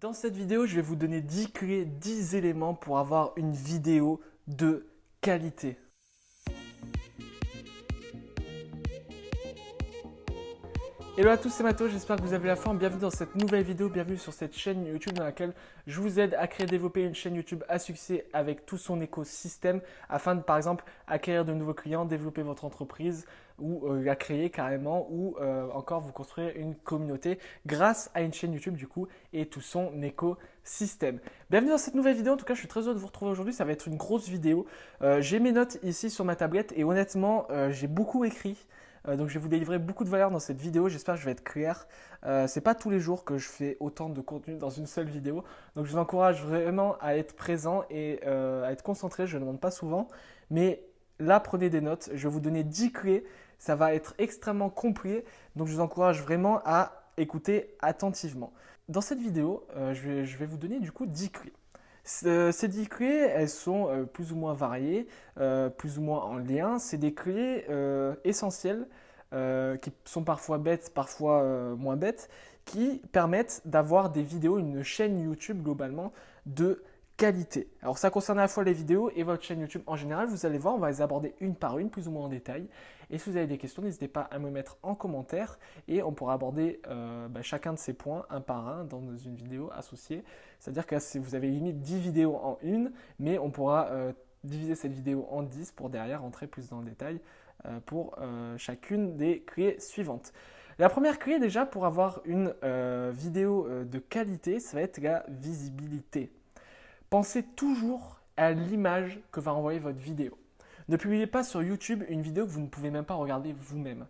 Dans cette vidéo, je vais vous donner 10 clés, 10 éléments pour avoir une vidéo de qualité. Hello à tous, c'est Mato, j'espère que vous avez la forme. Bienvenue dans cette nouvelle vidéo, bienvenue sur cette chaîne YouTube dans laquelle je vous aide à créer et développer une chaîne YouTube à succès avec tout son écosystème afin de par exemple acquérir de nouveaux clients, développer votre entreprise ou euh, la créer carrément ou euh, encore vous construire une communauté grâce à une chaîne YouTube du coup et tout son écosystème. Bienvenue dans cette nouvelle vidéo, en tout cas je suis très heureux de vous retrouver aujourd'hui, ça va être une grosse vidéo. Euh, j'ai mes notes ici sur ma tablette et honnêtement j'ai beaucoup écrit. Euh, donc je vais vous délivrer beaucoup de valeur dans cette vidéo. J'espère que je vais être clair. Euh, c'est pas tous les jours que je fais autant de contenu dans une seule vidéo. Donc je vous encourage vraiment à être présent et euh, à être concentré. Je ne demande pas souvent, mais là prenez des notes. Je vais vous donner 10 clés. Ça va être extrêmement complet. Donc je vous encourage vraiment à écouter attentivement. Dans cette vidéo, je vais, je vais vous donner du coup 10 clés. Ces 10 clés, elles sont euh, plus ou moins variées, euh, plus ou moins en lien. C'est des clés euh, essentielles qui sont parfois bêtes, parfois moins bêtes, qui permettent d'avoir des vidéos, une chaîne YouTube globalement de Alors ça concerne à la fois les vidéos et votre chaîne YouTube en général. Vous allez voir, on va les aborder une par une, plus ou moins en détail. Et si vous avez des questions, n'hésitez pas à me mettre en commentaire et on pourra aborder euh, bah, chacun de ces points un par un dans une vidéo associée. C'est-à-dire que si vous avez limite 10 vidéos en une, mais on pourra euh, diviser cette vidéo en 10 pour derrière rentrer plus dans le détail euh, pour chacune des clés suivantes. La première clé déjà pour avoir une vidéo de qualité, ça va être la visibilité. Pensez toujours à l'image que va envoyer votre vidéo. Ne publiez pas sur YouTube une vidéo que vous ne pouvez même pas regarder vous-même.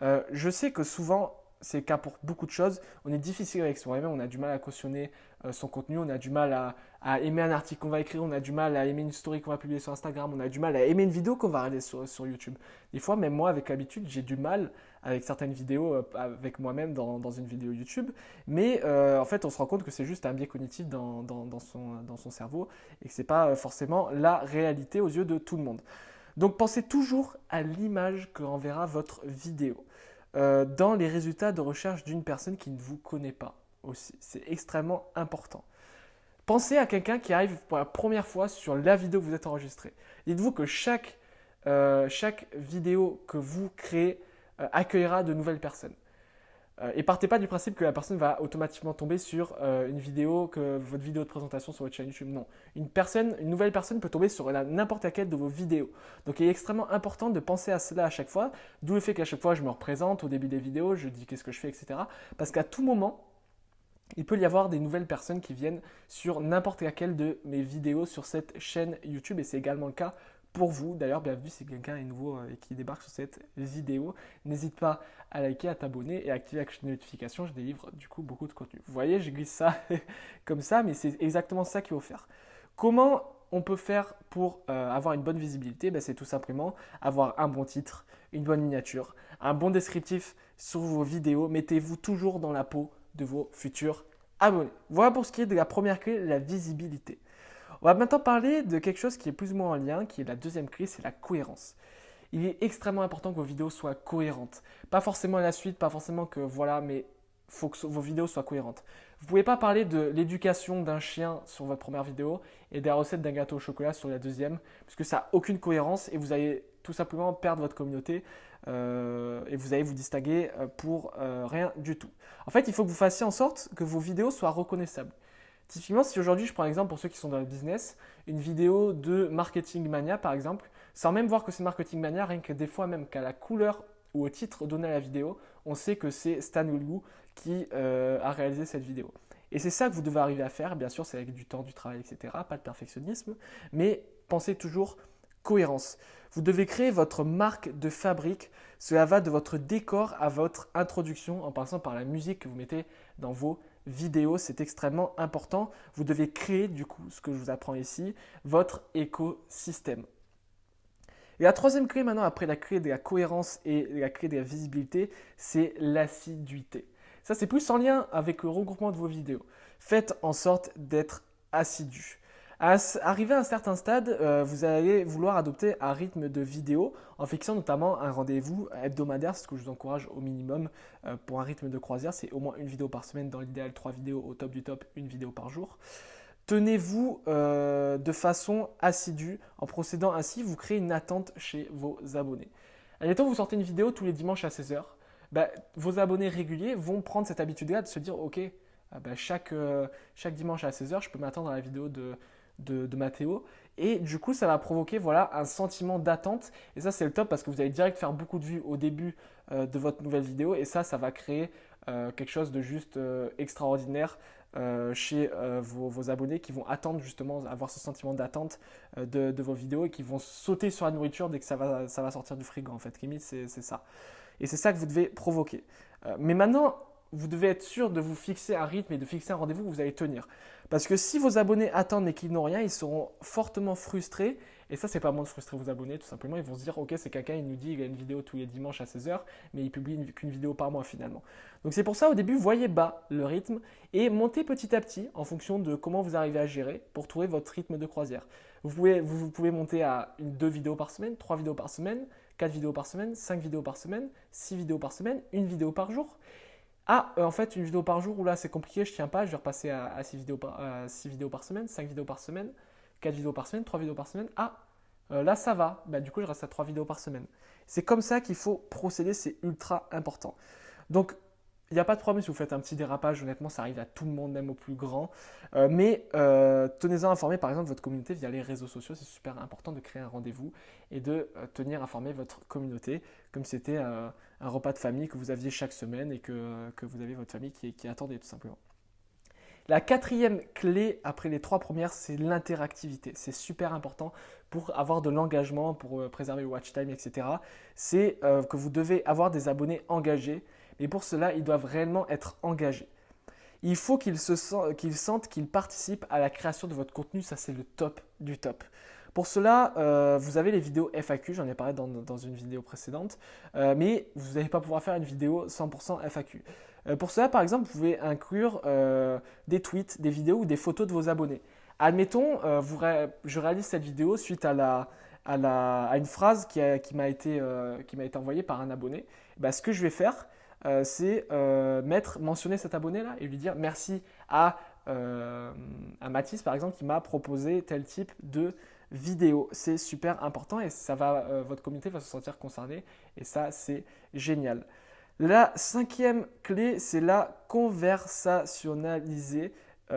Euh, je sais que souvent, c'est le cas pour beaucoup de choses. On est difficile avec soi-même, on a du mal à cautionner euh, son contenu, on a du mal à, aimer un article qu'on va écrire, on a du mal à aimer une story qu'on va publier sur Instagram, on a du mal à aimer une vidéo qu'on va regarder sur, YouTube. Des fois, même moi, avec l'habitude, j'ai du mal avec certaines vidéos, euh, avec moi-même dans, une vidéo YouTube. Mais euh, en fait, on se rend compte que c'est juste un biais cognitif dans, son, cerveau et que ce n'est pas forcément la réalité aux yeux de tout le monde. Donc pensez toujours à l'image que enverra votre vidéo. Euh, dans les résultats de recherche d'une personne qui ne vous connaît pas aussi. C'est extrêmement important. Pensez à quelqu'un qui arrive pour la première fois sur la vidéo que vous êtes enregistrée. Dites-vous que chaque, euh, vidéo que vous créez euh, accueillera de nouvelles personnes. Euh, et partez pas du principe que la personne va automatiquement tomber sur euh, une vidéo, que votre vidéo de présentation sur votre chaîne YouTube. Non. Une personne, une nouvelle personne peut tomber sur n'importe laquelle de vos vidéos. Donc il est extrêmement important de penser à cela à chaque fois. D'où le fait qu'à chaque fois je me représente au début des vidéos, je dis qu'est-ce que je fais, etc. Parce qu'à tout moment, il peut y avoir des nouvelles personnes qui viennent sur n'importe laquelle de mes vidéos sur cette chaîne YouTube et c'est également le cas pour vous. D'ailleurs, bienvenue si quelqu'un est nouveau euh, et qui débarque sur cette vidéo. N'hésite pas à liker, à t'abonner et à activer la notification. Je délivre du coup beaucoup de contenu. Vous voyez, je glisse ça comme ça, mais c'est exactement ça qu'il faut faire. Comment on peut faire pour euh, avoir une bonne visibilité? Ben, C'est tout simplement avoir un bon titre, une bonne miniature, un bon descriptif sur vos vidéos. Mettez-vous toujours dans la peau de vos futurs abonnés. Voilà pour ce qui est de la première clé, la visibilité. On va maintenant parler de quelque chose qui est plus ou moins en lien, qui est la deuxième clé, c'est la cohérence. Il est extrêmement important que vos vidéos soient cohérentes. Pas forcément la suite, pas forcément que voilà, mais il faut que vos vidéos soient cohérentes. Vous ne pouvez pas parler de l'éducation d'un chien sur votre première vidéo et des recettes d'un gâteau au chocolat sur la deuxième, puisque ça n'a aucune cohérence et vous allez tout simplement perdre votre communauté euh, et vous allez vous distinguer euh, pour euh, rien du tout. En fait, il faut que vous fassiez en sorte que vos vidéos soient reconnaissables. Typiquement, si aujourd'hui je prends l'exemple pour ceux qui sont dans le business, une vidéo de Marketing Mania par exemple, sans même voir que c'est Marketing Mania, rien que des fois même qu'à la couleur ou au titre donné à la vidéo, on sait que c'est Stan Wilgoo qui euh, a réalisé cette vidéo. Et c'est ça que vous devez arriver à faire, bien sûr c'est avec du temps, du travail, etc., pas de perfectionnisme, mais pensez toujours cohérence. Vous devez créer votre marque de fabrique. Cela va de votre décor à votre introduction en passant par la musique que vous mettez dans vos c'est extrêmement important. Vous devez créer, du coup, ce que je vous apprends ici, votre écosystème. Et la troisième clé maintenant, après la clé de la cohérence et la clé de la visibilité, c'est l'assiduité. Ça, c'est plus en lien avec le regroupement de vos vidéos. Faites en sorte d'être assidu. Arrivé à un certain stade, euh, vous allez vouloir adopter un rythme de vidéo en fixant notamment un rendez-vous hebdomadaire, ce que je vous encourage au minimum euh, pour un rythme de croisière, c'est au moins une vidéo par semaine, dans l'idéal trois vidéos, au top du top, une vidéo par jour. Tenez-vous euh, de façon assidue. En procédant ainsi, vous créez une attente chez vos abonnés. Admettons, vous sortez une vidéo tous les dimanches à 16h. Bah, vos abonnés réguliers vont prendre cette habitude-là de se dire, ok, bah, chaque, chaque dimanche à 16h, je peux m'attendre à la vidéo de de, Mathéo. Et du coup, ça va provoquer voilà, un sentiment d'attente. Et ça, c'est le top parce que vous allez direct faire beaucoup de vues au début euh, de votre nouvelle vidéo. Et ça, ça va créer euh, quelque chose de juste euh, extraordinaire chez vos, abonnés qui vont attendre justement, avoir ce sentiment d'attente de, vos vidéos et qui vont sauter sur la nourriture dès que ça va, ça va sortir du frigo. En fait, limite, c'est ça. Et c'est ça que vous devez provoquer. mais maintenant, vous devez être sûr de vous fixer un rythme et de fixer un rendez-vous que vous allez tenir. Parce que si vos abonnés attendent et qu'ils n'ont rien, ils seront fortement frustrés. Et ça, c'est pas bon de frustrer vos abonnés, tout simplement. Ils vont se dire, ok, c'est quelqu'un, il nous dit qu'il a une vidéo tous les dimanches à 16h, mais il publie qu'une vidéo par mois finalement. Donc c'est pour ça, au début, voyez bas le rythme et montez petit à petit en fonction de comment vous arrivez à gérer pour trouver votre rythme de croisière. Vous pouvez, vous, pouvez monter à deux vidéos par semaine, trois vidéos par semaine, quatre vidéos par semaine, cinq vidéos par semaine, six vidéos par semaine, une vidéo par jour. Ah, euh, en fait, une vidéo par jour, ou là c'est compliqué, je tiens pas, je vais repasser à, 6 vidéos par, vidéos par semaine, 5 vidéos par semaine, 4 vidéos par semaine, 3 vidéos par semaine. Ah, euh, là ça va, bah, du coup je reste à 3 vidéos par semaine. C'est comme ça qu'il faut procéder, c'est ultra important. Donc il n'y a pas de problème si vous faites un petit dérapage, honnêtement, ça arrive à tout le monde, même au plus grand. Euh, mais euh, tenez-en informé, par exemple, votre communauté via les réseaux sociaux. C'est super important de créer un rendez-vous et de euh, tenir informé votre communauté, comme si c'était un repas de famille que vous aviez chaque semaine et que, que vous avez votre famille qui, qui attendait tout simplement. La quatrième clé après les trois premières, c'est l'interactivité. C'est super important pour avoir de l'engagement, pour préserver le watch time, etc. C'est que vous devez avoir des abonnés engagés et pour cela, ils doivent réellement être engagés. Il faut qu'ils sentent qu'ils participent à la création de votre contenu, ça c'est le top du top. Pour cela, euh, vous avez les vidéos FAQ, j'en ai parlé dans, une vidéo précédente, euh, mais vous n'allez pas pouvoir faire une vidéo 100% FAQ. Euh, pour cela, par exemple, vous pouvez inclure des tweets, des vidéos ou des photos de vos abonnés. Admettons, je réalise cette vidéo suite à, une phrase qui, m'a été, envoyée par un abonné. Bah, ce que je vais faire, euh, c'est euh, mettre, mentionner cet abonné-là et lui dire merci à, euh, à Mathis, par exemple, qui m'a proposé tel type de vidéo. C'est super important et ça va, votre communauté va se sentir concernée et ça, c'est génial. La cinquième clé, c'est la conversationnaliser.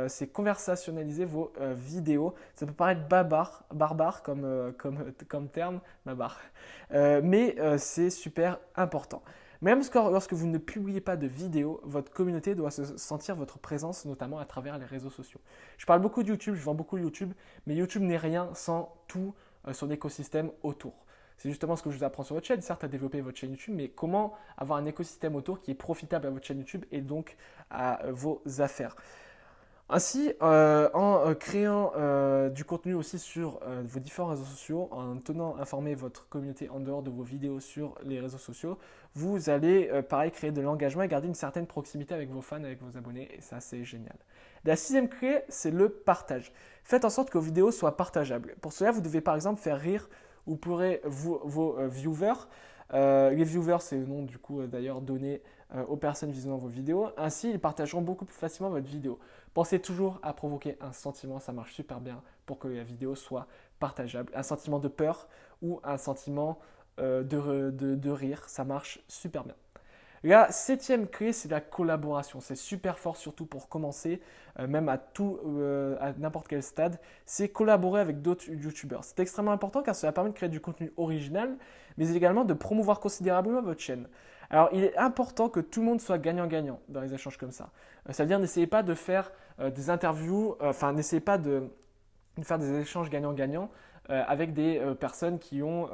c'est conversationnaliser vos vidéos. Ça peut paraître barbare, barbare comme, comme, comme terme, mais c'est super important. Même lorsque vous ne publiez pas de vidéos, votre communauté doit se sentir votre présence, notamment à travers les réseaux sociaux. Je parle beaucoup de YouTube, je vends beaucoup de YouTube, mais YouTube n'est rien sans tout euh, son écosystème autour. C'est justement ce que je vous apprends sur votre chaîne, certes à développer votre chaîne YouTube, mais comment avoir un écosystème autour qui est profitable à votre chaîne YouTube et donc à euh, vos affaires? Ainsi, euh, en euh, créant euh, du contenu aussi sur vos différents réseaux sociaux, en tenant informé votre communauté en dehors de vos vidéos sur les réseaux sociaux, vous allez pareil créer de l'engagement et garder une certaine proximité avec vos fans, avec vos abonnés, et ça c'est génial. La sixième clé, c'est le partage. Faites en sorte que vos vidéos soient partageables. Pour cela, vous devez par exemple faire rire ou pourrez vos viewers. les viewers, c'est le nom du coup d'ailleurs donné aux personnes visionnant vos vidéos. Ainsi, ils partageront beaucoup plus facilement votre vidéo. Pensez toujours à provoquer un sentiment, ça marche super bien pour que la vidéo soit partageable. Un sentiment de peur ou un sentiment euh, de, rire, ça marche super bien. La septième clé, c'est la collaboration. C'est super fort, surtout pour commencer, euh, même à tout, euh, à n'importe quel stade. C'est collaborer avec d'autres YouTubeurs. C'est extrêmement important car cela permet de créer du contenu original, mais également de promouvoir considérablement votre chaîne. Alors, il est important que tout le monde soit gagnant-gagnant dans les échanges comme ça. Euh, ça veut dire n'essayez pas de faire euh, des interviews, euh, enfin, n'essayez pas de, faire des échanges gagnant-gagnant avec des personnes qui ont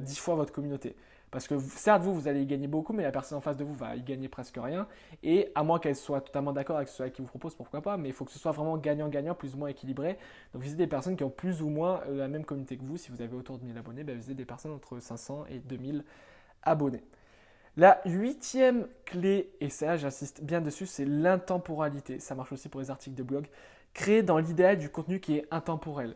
10 fois votre communauté. Parce que certes, vous, vous allez y gagner beaucoup, mais la personne en face de vous va y gagner presque rien. Et à moins qu'elle soit totalement d'accord avec ce qui vous propose, pourquoi pas, mais il faut que ce soit vraiment gagnant-gagnant, plus ou moins équilibré. Donc visez des personnes qui ont plus ou moins la même communauté que vous. Si vous avez autour de 1000 abonnés, ben, visez des personnes entre 500 et 2000 abonnés. La huitième clé, et ça j'insiste bien dessus, c'est l'intemporalité. Ça marche aussi pour les articles de blog, créer dans l'idéal du contenu qui est intemporel.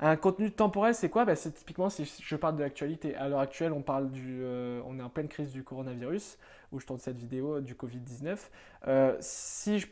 Un contenu temporel, c'est quoi? Bah, C'est typiquement si je parle de l'actualité. À l'heure actuelle, on, parle du, euh, on est en pleine crise du coronavirus, où je tourne cette vidéo du Covid-19. Euh, si, je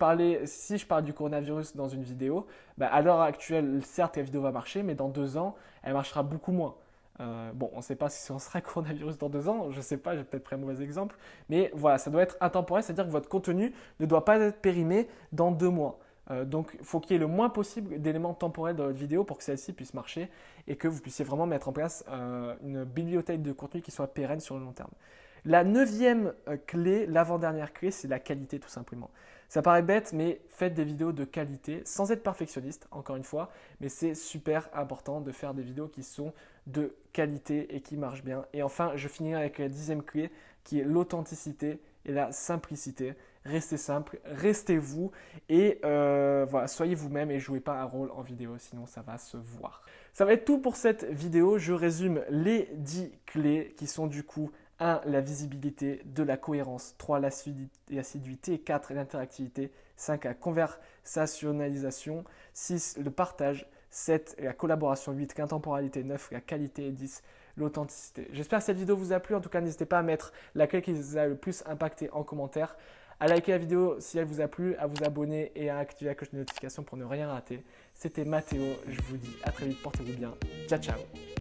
si je parle du coronavirus dans une vidéo, bah, à l'heure actuelle, certes, la vidéo va marcher, mais dans deux ans, elle marchera beaucoup moins. Euh, bon, on ne sait pas si on sera coronavirus dans deux ans, je ne sais pas, j'ai peut-être pris un mauvais exemple, mais voilà, ça doit être intemporel, c'est-à-dire que votre contenu ne doit pas être périmé dans deux mois. Euh, donc, il faut qu'il y ait le moins possible d'éléments temporels dans votre vidéo pour que celle-ci puisse marcher et que vous puissiez vraiment mettre en place euh, une bibliothèque de contenu qui soit pérenne sur le long terme. La neuvième clé, l'avant-dernière clé, c'est la qualité tout simplement. Ça paraît bête, mais faites des vidéos de qualité sans être perfectionniste, encore une fois, mais c'est super important de faire des vidéos qui sont de qualité et qui marchent bien. Et enfin, je finirai avec la dixième clé qui est l'authenticité et la simplicité. Restez simple, restez vous et euh, voilà, soyez vous-même et jouez pas un rôle en vidéo, sinon ça va se voir. Ça va être tout pour cette vidéo. Je résume les 10 clés qui sont du coup 1. La visibilité, 2. La cohérence, 3. L'assiduité, 4. L'interactivité, 5. La conversationnalisation, 6. Le partage, 7. La collaboration, 8. L'intemporalité, 9. La qualité et 10 l'authenticité. J'espère que cette vidéo vous a plu. En tout cas, n'hésitez pas à mettre laquelle qui vous a le plus impacté en commentaire, à liker la vidéo si elle vous a plu, à vous abonner et à activer la cloche de notification pour ne rien rater. C'était Mathéo. Je vous dis à très vite. Portez-vous bien. Ciao, ciao.